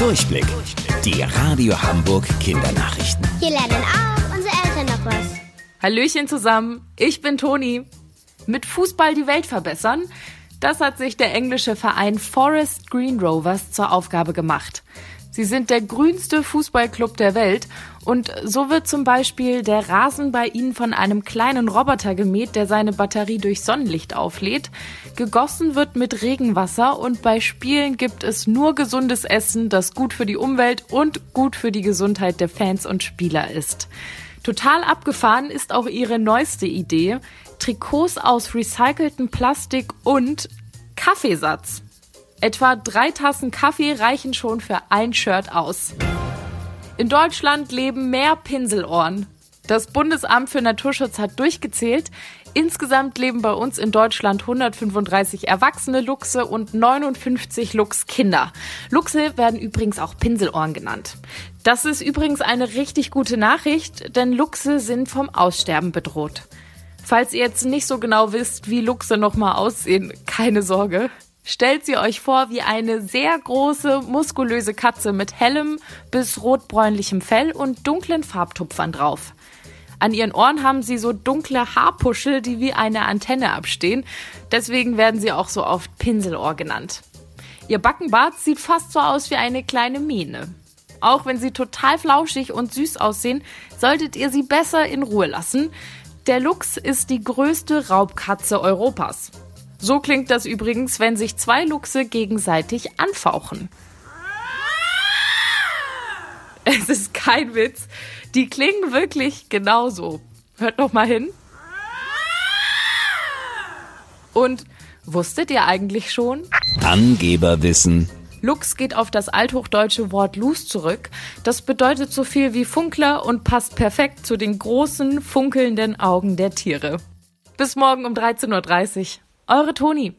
Durchblick. Die Radio Hamburg Kindernachrichten. Hier lernen auch unsere Eltern noch was. Hallöchen zusammen, ich bin Toni. Mit Fußball die Welt verbessern? Das hat sich der englische Verein Forest Green Rovers zur Aufgabe gemacht. Sie sind der grünste Fußballclub der Welt und so wird zum Beispiel der Rasen bei ihnen von einem kleinen Roboter gemäht, der seine Batterie durch Sonnenlicht auflädt. Gegossen wird mit Regenwasser und bei Spielen gibt es nur gesundes Essen, das gut für die Umwelt und gut für die Gesundheit der Fans und Spieler ist. Total abgefahren ist auch ihre neueste Idee. Trikots aus recyceltem Plastik und Kaffeesatz. Etwa drei Tassen Kaffee reichen schon für ein Shirt aus. In Deutschland leben mehr Pinselohren. Das Bundesamt für Naturschutz hat durchgezählt. Insgesamt leben bei uns in Deutschland 135 erwachsene Luchse und 59 Luchskinder. Luchse werden übrigens auch Pinselohren genannt. Das ist übrigens eine richtig gute Nachricht, denn Luchse sind vom Aussterben bedroht. Falls ihr jetzt nicht so genau wisst, wie Luchse nochmal aussehen, keine Sorge. Stellt sie euch vor wie eine sehr große, muskulöse Katze mit hellem bis rotbräunlichem Fell und dunklen Farbtupfern drauf. An ihren Ohren haben sie so dunkle Haarpuschel, die wie eine Antenne abstehen. Deswegen werden sie auch so oft Pinselohr genannt. Ihr Backenbart sieht fast so aus wie eine kleine Mähne. Auch wenn sie total flauschig und süß aussehen, solltet ihr sie besser in Ruhe lassen. Der Luchs ist die größte Raubkatze Europas. So klingt das übrigens, wenn sich zwei Luchse gegenseitig anfauchen. Es ist kein Witz. Die klingen wirklich genauso. Hört noch mal hin. Und wusstet ihr eigentlich schon? Angeberwissen. Lux geht auf das althochdeutsche Wort Lus zurück. Das bedeutet so viel wie Funkler und passt perfekt zu den großen, funkelnden Augen der Tiere. Bis morgen um 13.30 Uhr. Eure Toni.